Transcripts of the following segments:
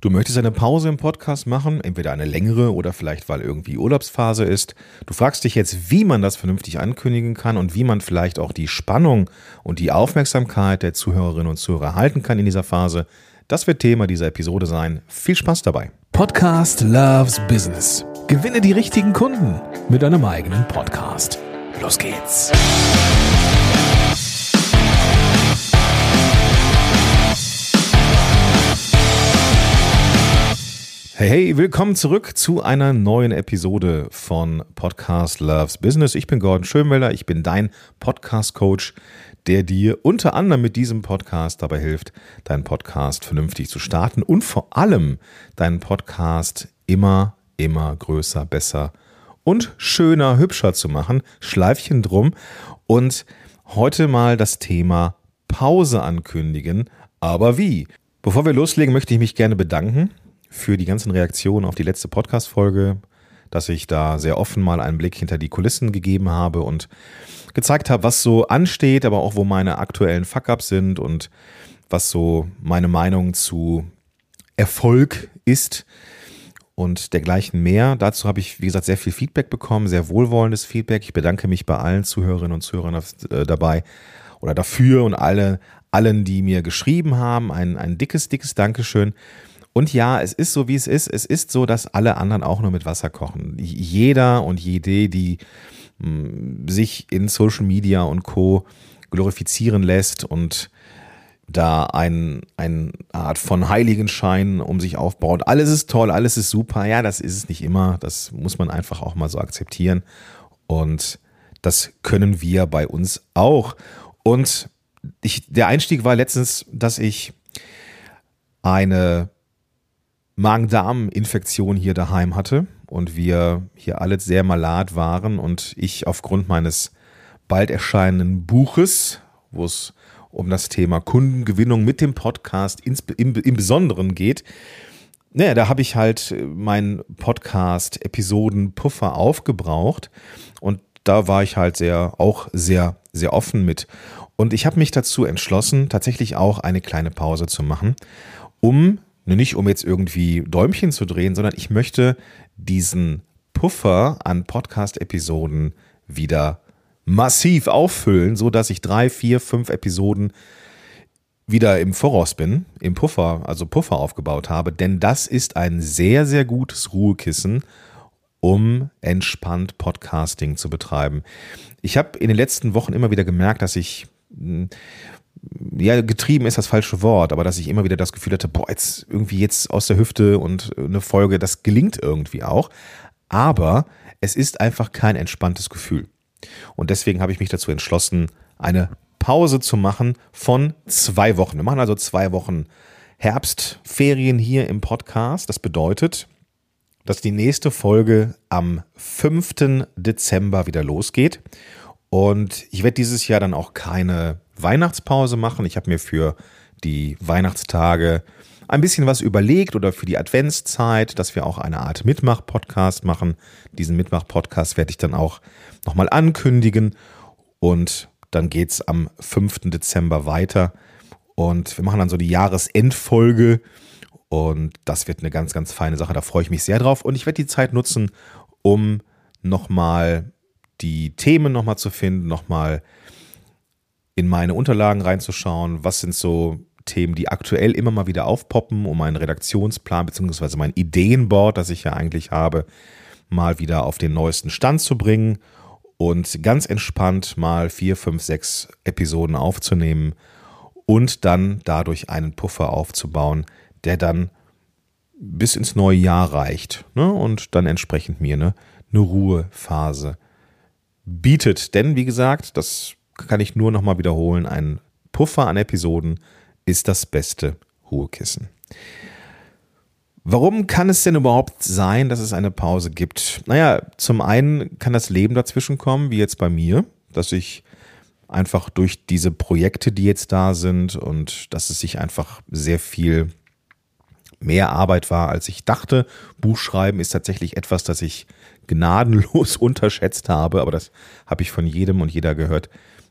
Du möchtest eine Pause im Podcast machen, entweder eine längere oder vielleicht weil irgendwie Urlaubsphase ist. Du fragst dich jetzt, wie man das vernünftig ankündigen kann und wie man vielleicht auch die Spannung und die Aufmerksamkeit der Zuhörerinnen und Zuhörer halten kann in dieser Phase. Das wird Thema dieser Episode sein. Viel Spaß dabei. Podcast Loves Business. Gewinne die richtigen Kunden mit deinem eigenen Podcast. Los geht's. Hey, hey, willkommen zurück zu einer neuen Episode von Podcast Loves Business. Ich bin Gordon Schönwelder, ich bin dein Podcast-Coach, der dir unter anderem mit diesem Podcast dabei hilft, deinen Podcast vernünftig zu starten und vor allem deinen Podcast immer, immer größer, besser und schöner, hübscher zu machen. Schleifchen drum. Und heute mal das Thema Pause ankündigen. Aber wie? Bevor wir loslegen, möchte ich mich gerne bedanken für die ganzen Reaktionen auf die letzte Podcast-Folge, dass ich da sehr offen mal einen Blick hinter die Kulissen gegeben habe und gezeigt habe, was so ansteht, aber auch wo meine aktuellen Fuck-Ups sind und was so meine Meinung zu Erfolg ist und dergleichen mehr. Dazu habe ich, wie gesagt, sehr viel Feedback bekommen, sehr wohlwollendes Feedback. Ich bedanke mich bei allen Zuhörerinnen und Zuhörern äh, dabei oder dafür und alle, allen, die mir geschrieben haben. Ein, ein dickes, dickes Dankeschön. Und ja, es ist so, wie es ist. Es ist so, dass alle anderen auch nur mit Wasser kochen. Jeder und jede, die mh, hm, sich in Social Media und Co. glorifizieren lässt und da ein, eine Art von Heiligenschein um sich aufbaut. Alles ist toll, alles ist super. Ja, das ist es nicht immer. Das muss man einfach auch mal so akzeptieren. Und das können wir bei uns auch. Und ich, der Einstieg war letztens, dass ich eine Magen-Darm-Infektion hier daheim hatte und wir hier alle sehr malat waren und ich aufgrund meines bald erscheinenden Buches, wo es um das Thema Kundengewinnung mit dem Podcast ins, im, im Besonderen geht, naja, da habe ich halt meinen Podcast-Episoden-Puffer aufgebraucht und da war ich halt sehr, auch sehr, sehr offen mit. Und ich habe mich dazu entschlossen, tatsächlich auch eine kleine Pause zu machen, um nicht um jetzt irgendwie Däumchen zu drehen, sondern ich möchte diesen Puffer an Podcast-Episoden wieder massiv auffüllen, so dass ich drei, vier, fünf Episoden wieder im Voraus bin, im Puffer, also Puffer aufgebaut habe, denn das ist ein sehr, sehr gutes Ruhekissen, um entspannt Podcasting zu betreiben. Ich habe in den letzten Wochen immer wieder gemerkt, dass ich hm, ja, getrieben ist das falsche Wort, aber dass ich immer wieder das Gefühl hatte, boah, jetzt irgendwie jetzt aus der Hüfte und eine Folge, das gelingt irgendwie auch. Aber es ist einfach kein entspanntes Gefühl. Und deswegen habe ich mich dazu entschlossen, eine Pause zu machen von zwei Wochen. Wir machen also zwei Wochen Herbstferien hier im Podcast. Das bedeutet, dass die nächste Folge am 5. Dezember wieder losgeht. Und ich werde dieses Jahr dann auch keine Weihnachtspause machen. Ich habe mir für die Weihnachtstage ein bisschen was überlegt oder für die Adventszeit, dass wir auch eine Art Mitmach-Podcast machen. Diesen Mitmach-Podcast werde ich dann auch nochmal ankündigen und dann geht es am 5. Dezember weiter und wir machen dann so die Jahresendfolge und das wird eine ganz, ganz feine Sache. Da freue ich mich sehr drauf und ich werde die Zeit nutzen, um nochmal die Themen nochmal zu finden, nochmal in meine Unterlagen reinzuschauen, was sind so Themen, die aktuell immer mal wieder aufpoppen, um meinen Redaktionsplan bzw. mein Ideenboard, das ich ja eigentlich habe, mal wieder auf den neuesten Stand zu bringen und ganz entspannt mal vier, fünf, sechs Episoden aufzunehmen und dann dadurch einen Puffer aufzubauen, der dann bis ins neue Jahr reicht ne? und dann entsprechend mir eine, eine Ruhephase bietet. Denn wie gesagt, das kann ich nur nochmal wiederholen, ein Puffer an Episoden ist das beste Ruhekissen. Warum kann es denn überhaupt sein, dass es eine Pause gibt? Naja, zum einen kann das Leben dazwischen kommen, wie jetzt bei mir, dass ich einfach durch diese Projekte, die jetzt da sind und dass es sich einfach sehr viel mehr Arbeit war, als ich dachte. Buchschreiben ist tatsächlich etwas, das ich gnadenlos unterschätzt habe, aber das habe ich von jedem und jeder gehört,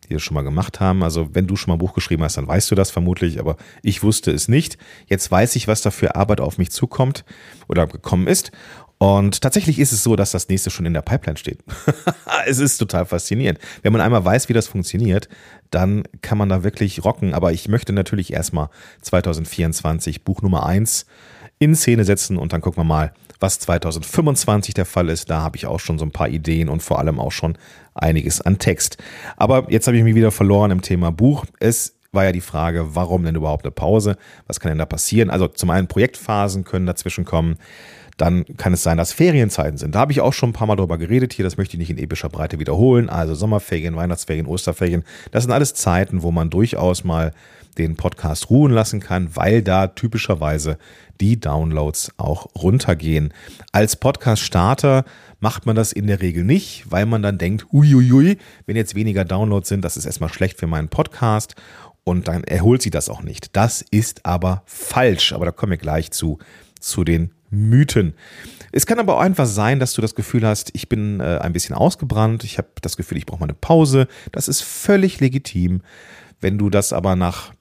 die das schon mal gemacht haben. Also wenn du schon mal ein Buch geschrieben hast, dann weißt du das vermutlich, aber ich wusste es nicht. Jetzt weiß ich, was da für Arbeit auf mich zukommt oder gekommen ist. Und tatsächlich ist es so, dass das nächste schon in der Pipeline steht. es ist total faszinierend. Wenn man einmal weiß, wie das funktioniert, dann kann man da wirklich rocken. Aber ich möchte natürlich erstmal 2024 Buch Nummer eins in Szene setzen und dann gucken wir mal, was 2025 der Fall ist. Da habe ich auch schon so ein paar Ideen und vor allem auch schon einiges an Text. Aber jetzt habe ich mich wieder verloren im Thema Buch. Es war ja die Frage, warum denn überhaupt eine Pause? Was kann denn da passieren? Also zum einen Projektphasen können dazwischen kommen dann kann es sein, dass Ferienzeiten sind. Da habe ich auch schon ein paar Mal drüber geredet hier, das möchte ich nicht in epischer Breite wiederholen. Also Sommerferien, Weihnachtsferien, Osterferien, das sind alles Zeiten, wo man durchaus mal den Podcast ruhen lassen kann, weil da typischerweise die Downloads auch runtergehen. Als Podcast-Starter macht man das in der Regel nicht, weil man dann denkt, uiuiui, wenn jetzt weniger Downloads sind, das ist erstmal schlecht für meinen Podcast und dann erholt sie das auch nicht. Das ist aber falsch, aber da kommen wir gleich zu, zu den Mythen. Es kann aber auch einfach sein, dass du das Gefühl hast, ich bin äh, ein bisschen ausgebrannt, ich habe das Gefühl, ich brauche mal eine Pause. Das ist völlig legitim. Wenn du das aber nach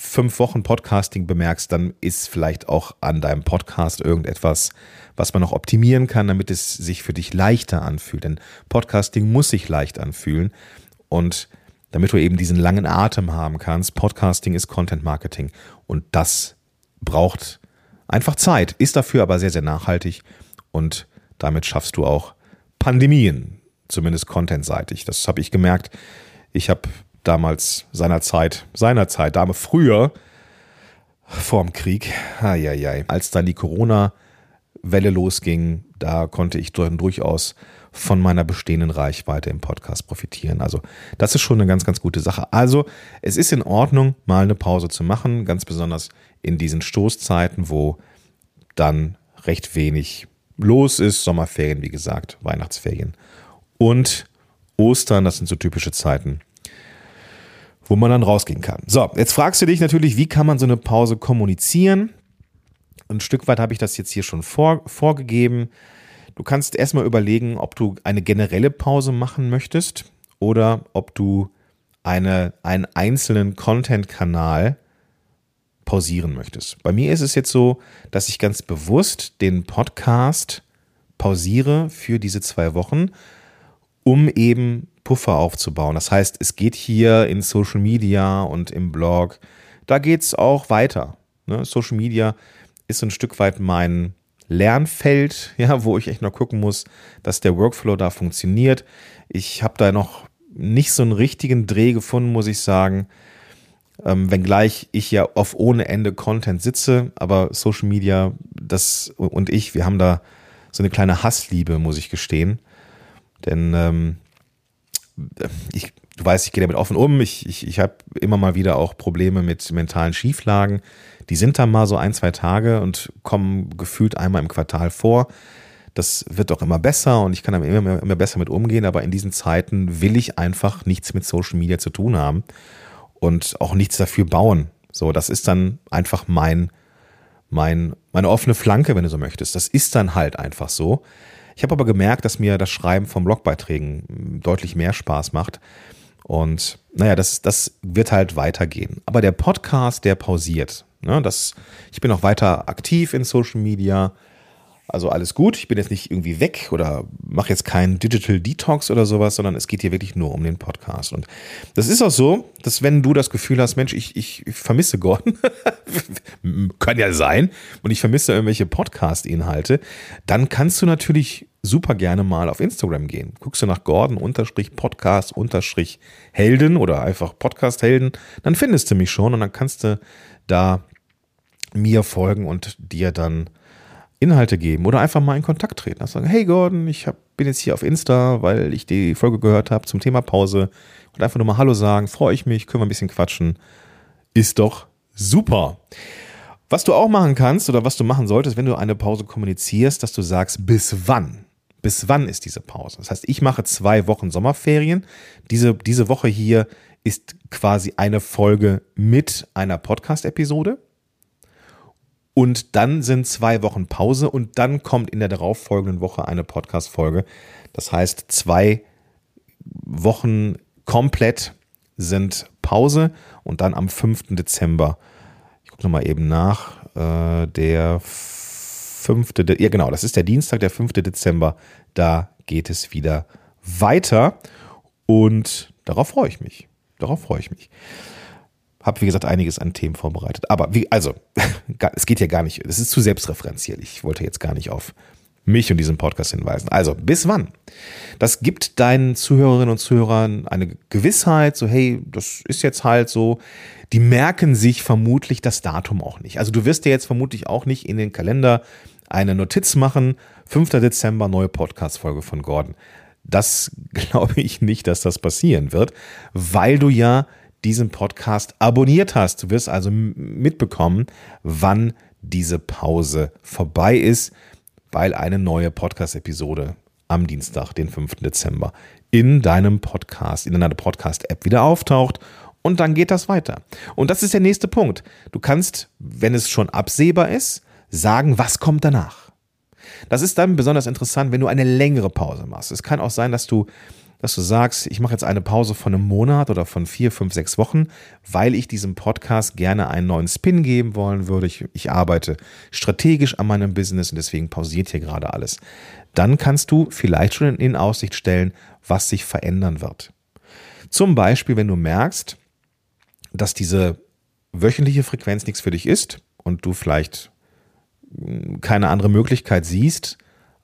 fünf Wochen Podcasting bemerkst, dann ist vielleicht auch an deinem Podcast irgendetwas, was man noch optimieren kann, damit es sich für dich leichter anfühlt. Denn Podcasting muss sich leicht anfühlen und damit du eben diesen langen Atem haben kannst. Podcasting ist Content Marketing und das braucht einfach Zeit, ist dafür aber sehr, sehr nachhaltig und damit schaffst du auch Pandemien, zumindest contentseitig. Das habe ich gemerkt. Ich habe damals seinerzeit, seinerzeit, Dame früher, vorm Krieg, ai, als dann die Corona-Welle losging, da konnte ich durchaus von meiner bestehenden Reichweite im Podcast profitieren. Also das ist schon eine ganz, ganz gute Sache. Also es ist in Ordnung, mal eine Pause zu machen, ganz besonders in diesen Stoßzeiten, wo dann recht wenig los ist. Sommerferien, wie gesagt, Weihnachtsferien und Ostern, das sind so typische Zeiten, wo man dann rausgehen kann. So, jetzt fragst du dich natürlich, wie kann man so eine Pause kommunizieren? Ein Stück weit habe ich das jetzt hier schon vor, vorgegeben. Du kannst erstmal überlegen, ob du eine generelle Pause machen möchtest oder ob du eine, einen einzelnen Content-Kanal pausieren möchtest. Bei mir ist es jetzt so, dass ich ganz bewusst den Podcast pausiere für diese zwei Wochen, um eben Puffer aufzubauen. Das heißt, es geht hier in Social Media und im Blog, da geht es auch weiter. Ne? Social Media ist ein Stück weit mein Lernfeld, ja, wo ich echt noch gucken muss, dass der Workflow da funktioniert. Ich habe da noch nicht so einen richtigen Dreh gefunden, muss ich sagen. Ähm, wenngleich ich ja auf ohne Ende Content sitze, aber Social Media, das und ich, wir haben da so eine kleine Hassliebe, muss ich gestehen. Denn ähm, ich, du weißt, ich gehe damit offen um. Ich, ich, ich habe immer mal wieder auch Probleme mit mentalen Schieflagen. Die sind dann mal so ein, zwei Tage und kommen gefühlt einmal im Quartal vor. Das wird auch immer besser und ich kann damit immer, immer besser mit umgehen, aber in diesen Zeiten will ich einfach nichts mit Social Media zu tun haben und auch nichts dafür bauen. So, das ist dann einfach mein, mein, meine offene Flanke, wenn du so möchtest. Das ist dann halt einfach so. Ich habe aber gemerkt, dass mir das Schreiben von Blogbeiträgen deutlich mehr Spaß macht. Und naja, das, das wird halt weitergehen. Aber der Podcast, der pausiert. Ne, das, ich bin auch weiter aktiv in Social Media. Also alles gut. Ich bin jetzt nicht irgendwie weg oder mache jetzt keinen Digital Detox oder sowas, sondern es geht hier wirklich nur um den Podcast. Und das ist auch so, dass wenn du das Gefühl hast, Mensch, ich, ich vermisse Gordon, kann ja sein, und ich vermisse irgendwelche Podcast-Inhalte, dann kannst du natürlich super gerne mal auf Instagram gehen. Guckst du nach Gordon-Podcast-Helden oder einfach Podcast-Helden, dann findest du mich schon und dann kannst du da mir folgen und dir dann Inhalte geben oder einfach mal in Kontakt treten. Also sagen, hey Gordon, ich hab, bin jetzt hier auf Insta, weil ich die Folge gehört habe zum Thema Pause und einfach nur mal Hallo sagen, freue ich mich, können wir ein bisschen quatschen. Ist doch super. Was du auch machen kannst oder was du machen solltest, wenn du eine Pause kommunizierst, dass du sagst, bis wann? Bis wann ist diese Pause? Das heißt, ich mache zwei Wochen Sommerferien. Diese, diese Woche hier ist quasi eine Folge mit einer Podcast-Episode. Und dann sind zwei Wochen Pause und dann kommt in der darauffolgenden Woche eine Podcast-Folge. Das heißt, zwei Wochen komplett sind Pause und dann am 5. Dezember, ich gucke nochmal eben nach, äh, der 5. De ja genau, das ist der Dienstag, der 5. Dezember, da geht es wieder weiter und darauf freue ich mich. Darauf freue ich mich. Habe, wie gesagt, einiges an Themen vorbereitet. Aber wie, also, es geht ja gar nicht, es ist zu selbstreferenziell. Ich wollte jetzt gar nicht auf mich und diesen Podcast hinweisen. Also, bis wann? Das gibt deinen Zuhörerinnen und Zuhörern eine Gewissheit, so, hey, das ist jetzt halt so. Die merken sich vermutlich das Datum auch nicht. Also, du wirst dir jetzt vermutlich auch nicht in den Kalender eine Notiz machen, 5. Dezember, neue Podcast-Folge von Gordon. Das glaube ich nicht, dass das passieren wird, weil du ja diesen Podcast abonniert hast. Du wirst also mitbekommen, wann diese Pause vorbei ist weil eine neue Podcast-Episode am Dienstag, den 5. Dezember, in deinem Podcast, in deiner Podcast-App wieder auftaucht und dann geht das weiter. Und das ist der nächste Punkt. Du kannst, wenn es schon absehbar ist, sagen, was kommt danach. Das ist dann besonders interessant, wenn du eine längere Pause machst. Es kann auch sein, dass du dass du sagst, ich mache jetzt eine Pause von einem Monat oder von vier, fünf, sechs Wochen, weil ich diesem Podcast gerne einen neuen Spin geben wollen würde. Ich, ich arbeite strategisch an meinem Business und deswegen pausiert hier gerade alles. Dann kannst du vielleicht schon in Aussicht stellen, was sich verändern wird. Zum Beispiel, wenn du merkst, dass diese wöchentliche Frequenz nichts für dich ist und du vielleicht hm, keine andere Möglichkeit siehst,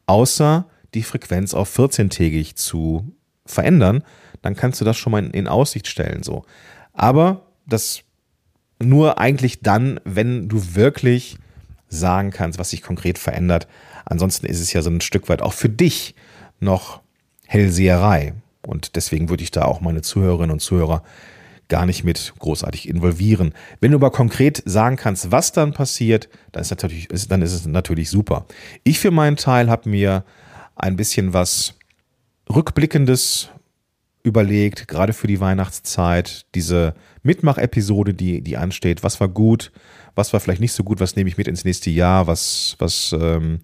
außer die Frequenz auf 14-tägig zu verändern, dann kannst du das schon mal in, Aussicht stellen. So. Aber das nur eigentlich dann, wenn du wirklich sagen kannst, was sich konkret verändert. Ansonsten ist es ja so ein Stück weit auch für dich noch Hellseherei. Und deswegen würde ich da auch meine Zuhörerinnen und Zuhörer gar nicht mit großartig involvieren. Wenn du aber konkret sagen kannst, was dann passiert, dann ist, natürlich, dann ist es natürlich super. Ich für meinen Teil habe mir ein bisschen was Rückblickendes überlegt, gerade für die Weihnachtszeit, diese Mitmach-Episode, die, die ansteht, was war gut, was war vielleicht nicht so gut, was nehme ich mit ins nächste Jahr, was, was ähm,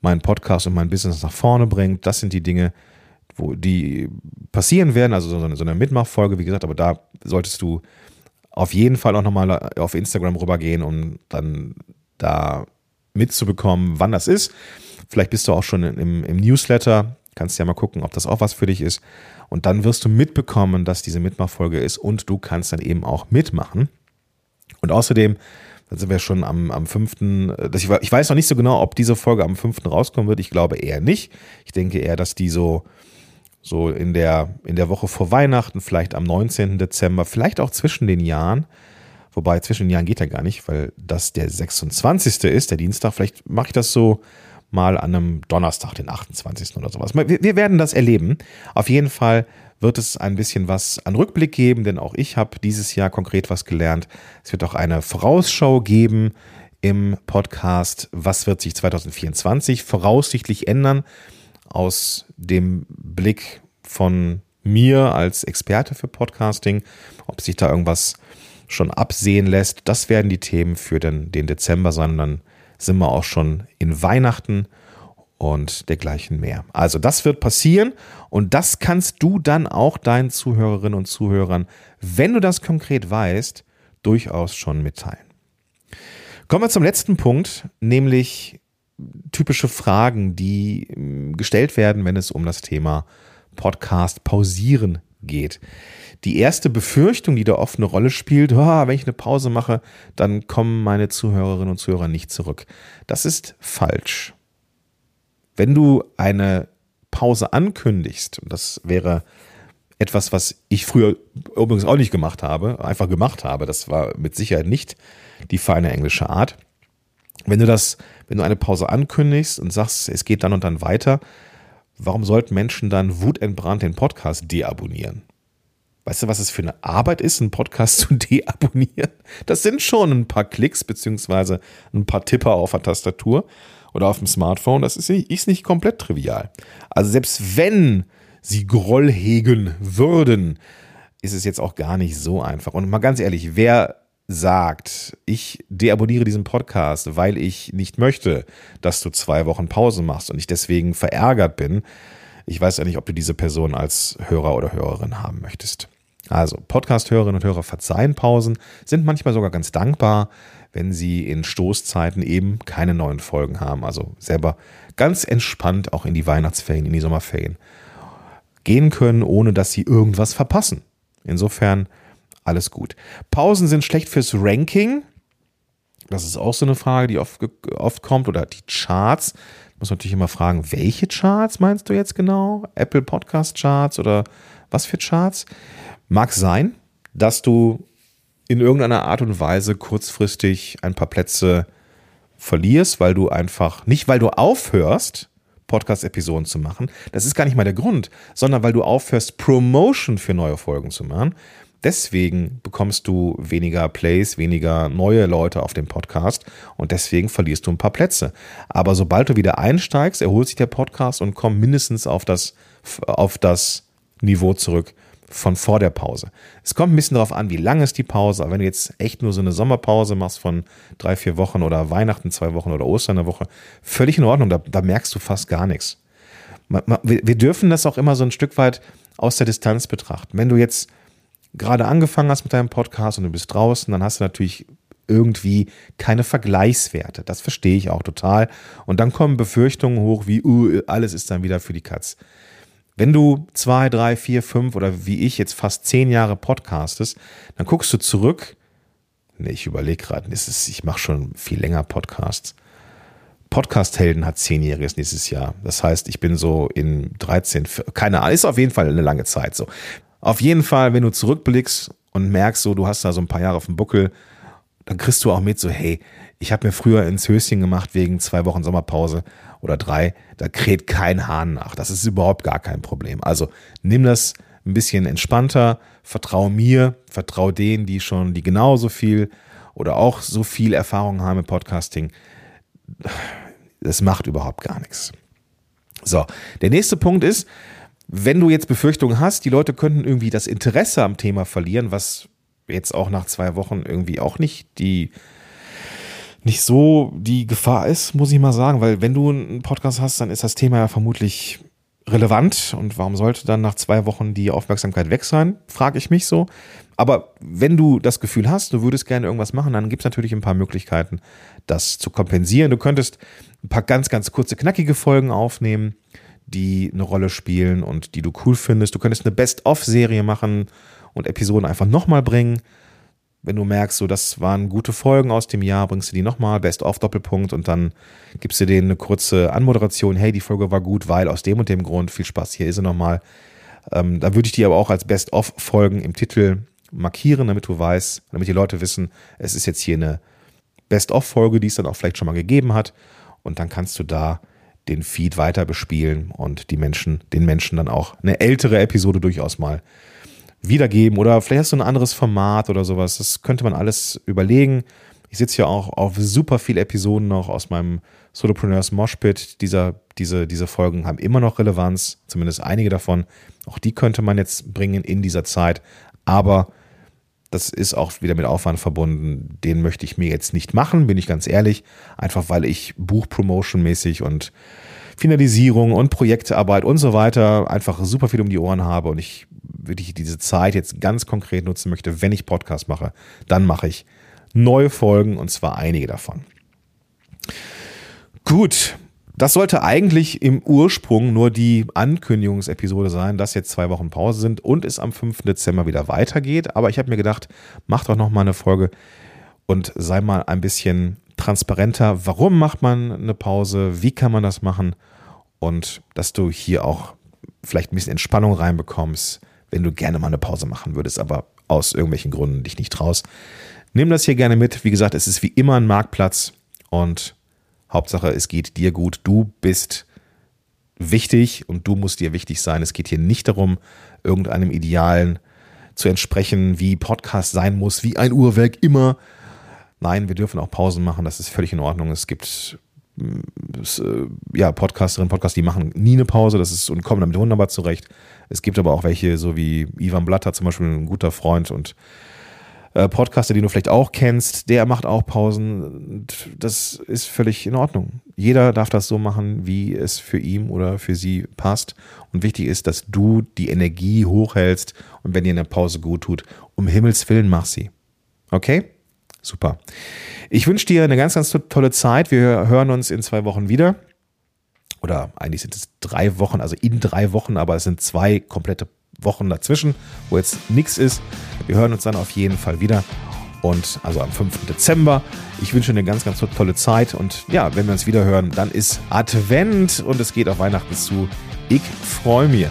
meinen Podcast und mein Business nach vorne bringt. Das sind die Dinge, wo die passieren werden, also so eine, so eine Mitmachfolge, wie gesagt, aber da solltest du auf jeden Fall auch nochmal auf Instagram rübergehen, um dann da mitzubekommen, wann das ist. Vielleicht bist du auch schon im, im Newsletter Kannst ja mal gucken, ob das auch was für dich ist. Und dann wirst du mitbekommen, dass diese Mitmachfolge ist und du kannst dann eben auch mitmachen. Und außerdem, dann sind wir schon am, am 5. Ich, ich weiß noch nicht so genau, ob diese Folge am 5. rauskommen wird. Ich glaube eher nicht. Ich denke eher, dass die so, so in, der, in der Woche vor Weihnachten, vielleicht am 19. Dezember, vielleicht auch zwischen den Jahren, wobei zwischen den Jahren geht ja gar nicht, weil das der 26. ist, der Dienstag. Vielleicht mache ich das so mal an einem Donnerstag, den 28. oder sowas. Wir, wir werden das erleben. Auf jeden Fall wird es ein bisschen was an Rückblick geben, denn auch ich habe dieses Jahr konkret was gelernt. Es wird auch eine Vorausschau geben im Podcast. Was wird sich 2024 voraussichtlich ändern aus dem Blick von mir als Experte für Podcasting, ob sich da irgendwas schon absehen lässt. Das werden die Themen für den, den Dezember sein. Und dann sind wir auch schon in Weihnachten und dergleichen mehr. Also das wird passieren und das kannst du dann auch deinen Zuhörerinnen und Zuhörern, wenn du das konkret weißt, durchaus schon mitteilen. Kommen wir zum letzten Punkt, nämlich typische Fragen, die hm, gestellt werden, wenn es um das Thema Podcast pausieren geht die erste Befürchtung, die da oft eine Rolle spielt, oh, wenn ich eine Pause mache, dann kommen meine Zuhörerinnen und Zuhörer nicht zurück. Das ist falsch. Wenn du eine Pause ankündigst, und das wäre etwas, was ich früher übrigens auch nicht gemacht habe, einfach gemacht habe, das war mit Sicherheit nicht die feine englische Art. Wenn du das, wenn du eine Pause ankündigst und sagst, es geht dann und dann weiter, warum sollten Menschen dann wutentbrannt den Podcast deabonnieren? Weißt du, was es für eine Arbeit ist, einen Podcast zu deabonnieren? Das sind schon ein paar Klicks beziehungsweise ein paar Tipper auf der Tastatur oder auf dem Smartphone. Das ist nicht, ist nicht komplett trivial. Also selbst wenn sie Groll hegen würden, ist es jetzt auch gar nicht so einfach. Und mal ganz ehrlich, wer sagt, ich deabonniere diesen Podcast, weil ich nicht möchte, dass du zwei Wochen Pause machst und ich deswegen verärgert bin, ich weiß ja nicht, ob du diese Person als Hörer oder Hörerin haben möchtest. Also Podcast-Hörerinnen und Hörer verzeihen Pausen, sind manchmal sogar ganz dankbar, wenn sie in Stoßzeiten eben keine neuen Folgen haben. Also selber ganz entspannt auch in die Weihnachtsferien, in die Sommerferien gehen können, ohne dass sie irgendwas verpassen. Insofern alles gut. Pausen sind schlecht fürs Ranking. Das ist auch so eine Frage, die oft, oft kommt. Oder die Charts. Muss man natürlich immer fragen, welche Charts meinst du jetzt genau? Apple Podcast Charts oder was für Charts? Mag sein, dass du in irgendeiner Art und Weise kurzfristig ein paar Plätze verlierst, weil du einfach, nicht weil du aufhörst, Podcast-Episoden zu machen, das ist gar nicht mal der Grund, sondern weil du aufhörst, Promotion für neue Folgen zu machen. Deswegen bekommst du weniger Plays, weniger neue Leute auf dem Podcast und deswegen verlierst du ein paar Plätze. Aber sobald du wieder einsteigst, erholt sich der Podcast und kommt mindestens auf das, auf das Niveau zurück, von vor der Pause. Es kommt ein bisschen darauf an, wie lang ist die Pause. Aber wenn du jetzt echt nur so eine Sommerpause machst von drei, vier Wochen oder Weihnachten zwei Wochen oder Ostern eine Woche, völlig in Ordnung. Da, da merkst du fast gar nichts. Wir dürfen das auch immer so ein Stück weit aus der Distanz betrachten. Wenn du jetzt gerade angefangen hast mit deinem Podcast und du bist draußen, dann hast du natürlich irgendwie keine Vergleichswerte. Das verstehe ich auch total. Und dann kommen Befürchtungen hoch, wie uh, alles ist dann wieder für die Katz. Wenn du zwei, drei, vier, fünf oder wie ich jetzt fast zehn Jahre podcastest, dann guckst du zurück. Nee, ich überlege gerade, ich mache schon viel länger Podcasts. Podcast-Helden hat zehnjähriges nächstes Jahr. Das heißt, ich bin so in 13, keine Ahnung, ist auf jeden Fall eine lange Zeit so. Auf jeden Fall, wenn du zurückblickst und merkst, so, du hast da so ein paar Jahre auf dem Buckel, dann kriegst du auch mit, so, hey, ich habe mir früher ins Höschen gemacht wegen zwei Wochen Sommerpause oder drei, da kräht kein Hahn nach. Das ist überhaupt gar kein Problem. Also nimm das ein bisschen entspannter, vertrau mir, vertrau denen, die schon, die genauso viel oder auch so viel Erfahrung haben im Podcasting. Das macht überhaupt gar nichts. So, der nächste Punkt ist, wenn du jetzt Befürchtungen hast, die Leute könnten irgendwie das Interesse am Thema verlieren, was jetzt auch nach zwei Wochen irgendwie auch nicht die nicht so die Gefahr ist, muss ich mal sagen, weil wenn du einen Podcast hast, dann ist das Thema ja vermutlich relevant und warum sollte dann nach zwei Wochen die Aufmerksamkeit weg sein, frage ich mich so. Aber wenn du das Gefühl hast, du würdest gerne irgendwas machen, dann gibt es natürlich ein paar Möglichkeiten, das zu kompensieren. Du könntest ein paar ganz, ganz kurze, knackige Folgen aufnehmen, die eine Rolle spielen und die du cool findest. Du könntest eine Best-of-Serie machen und Episoden einfach nochmal bringen wenn du merkst, so das waren gute Folgen aus dem Jahr, bringst du die nochmal, Best of Doppelpunkt und dann gibst du denen eine kurze Anmoderation, hey, die Folge war gut, weil aus dem und dem Grund, viel Spaß, hier ist sie nochmal. Ähm, da würde ich die aber auch als Best of Folgen im Titel markieren, damit du weißt, damit die Leute wissen, es ist jetzt hier eine Best of Folge, die es dann auch vielleicht schon mal gegeben hat und dann kannst du da den Feed weiter bespielen und die Menschen, den Menschen dann auch eine ältere Episode durchaus mal wiedergeben oder vielleicht hast du ein anderes Format oder sowas. Das könnte man alles überlegen. Ich sitze ja auch auf super viele Episoden noch aus meinem Solopreneurs Moshpit. Dieser, diese, diese Folgen haben immer noch Relevanz, zumindest einige davon. Auch die könnte man jetzt bringen in dieser Zeit. Aber das ist auch wieder mit Aufwand verbunden. Den möchte ich mir jetzt nicht machen, bin ich ganz ehrlich. Einfach weil ich Buchpromotion-mäßig und Finalisierung und Projektarbeit und so weiter einfach super viel um die Ohren habe und ich wirklich diese Zeit jetzt ganz konkret nutzen möchte, wenn ich Podcast mache, dann mache ich neue Folgen und zwar einige davon. Gut, das sollte eigentlich im Ursprung nur die Ankündigungsepisode sein, dass jetzt zwei Wochen Pause sind und es am 5. Dezember wieder weitergeht. Aber ich habe mir gedacht, mach doch noch mal eine Folge und sei mal ein bisschen transparenter. Warum macht man eine Pause? Wie kann man das machen? Und dass du hier auch vielleicht ein bisschen Entspannung reinbekommst, wenn du gerne mal eine Pause machen würdest, aber aus irgendwelchen Gründen dich nicht traust. Nimm das hier gerne mit. Wie gesagt, es ist wie immer ein Marktplatz und Hauptsache, es geht dir gut. Du bist wichtig und du musst dir wichtig sein. Es geht hier nicht darum, irgendeinem Idealen zu entsprechen, wie Podcast sein muss, wie ein Uhrwerk immer. Nein, wir dürfen auch Pausen machen, das ist völlig in Ordnung. Es gibt äh, ja, Podcasterinnen, Podcasts, die machen nie eine Pause, das ist und kommen damit wunderbar zurecht. Es gibt aber auch welche, so wie Ivan Blatter zum Beispiel, ein guter Freund und äh, Podcaster, den du vielleicht auch kennst, der macht auch Pausen. Das ist völlig in Ordnung. Jeder darf das so machen, wie es für ihn oder für sie passt. Und wichtig ist, dass du die Energie hochhältst und wenn dir eine Pause gut tut, um Himmels Willen mach sie. Okay? Super. Ich wünsche dir eine ganz, ganz tolle Zeit. Wir hören uns in zwei Wochen wieder. Oder eigentlich sind es drei Wochen, also in drei Wochen, aber es sind zwei komplette Wochen dazwischen, wo jetzt nichts ist. Wir hören uns dann auf jeden Fall wieder. Und also am 5. Dezember. Ich wünsche eine ganz, ganz tolle Zeit. Und ja, wenn wir uns wieder hören, dann ist Advent und es geht auf Weihnachten zu. Ich freue mich.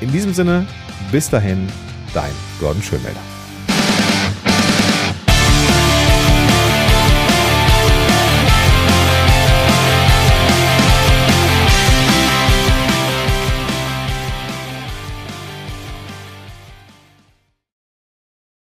In diesem Sinne, bis dahin, dein Gordon Schönmelder.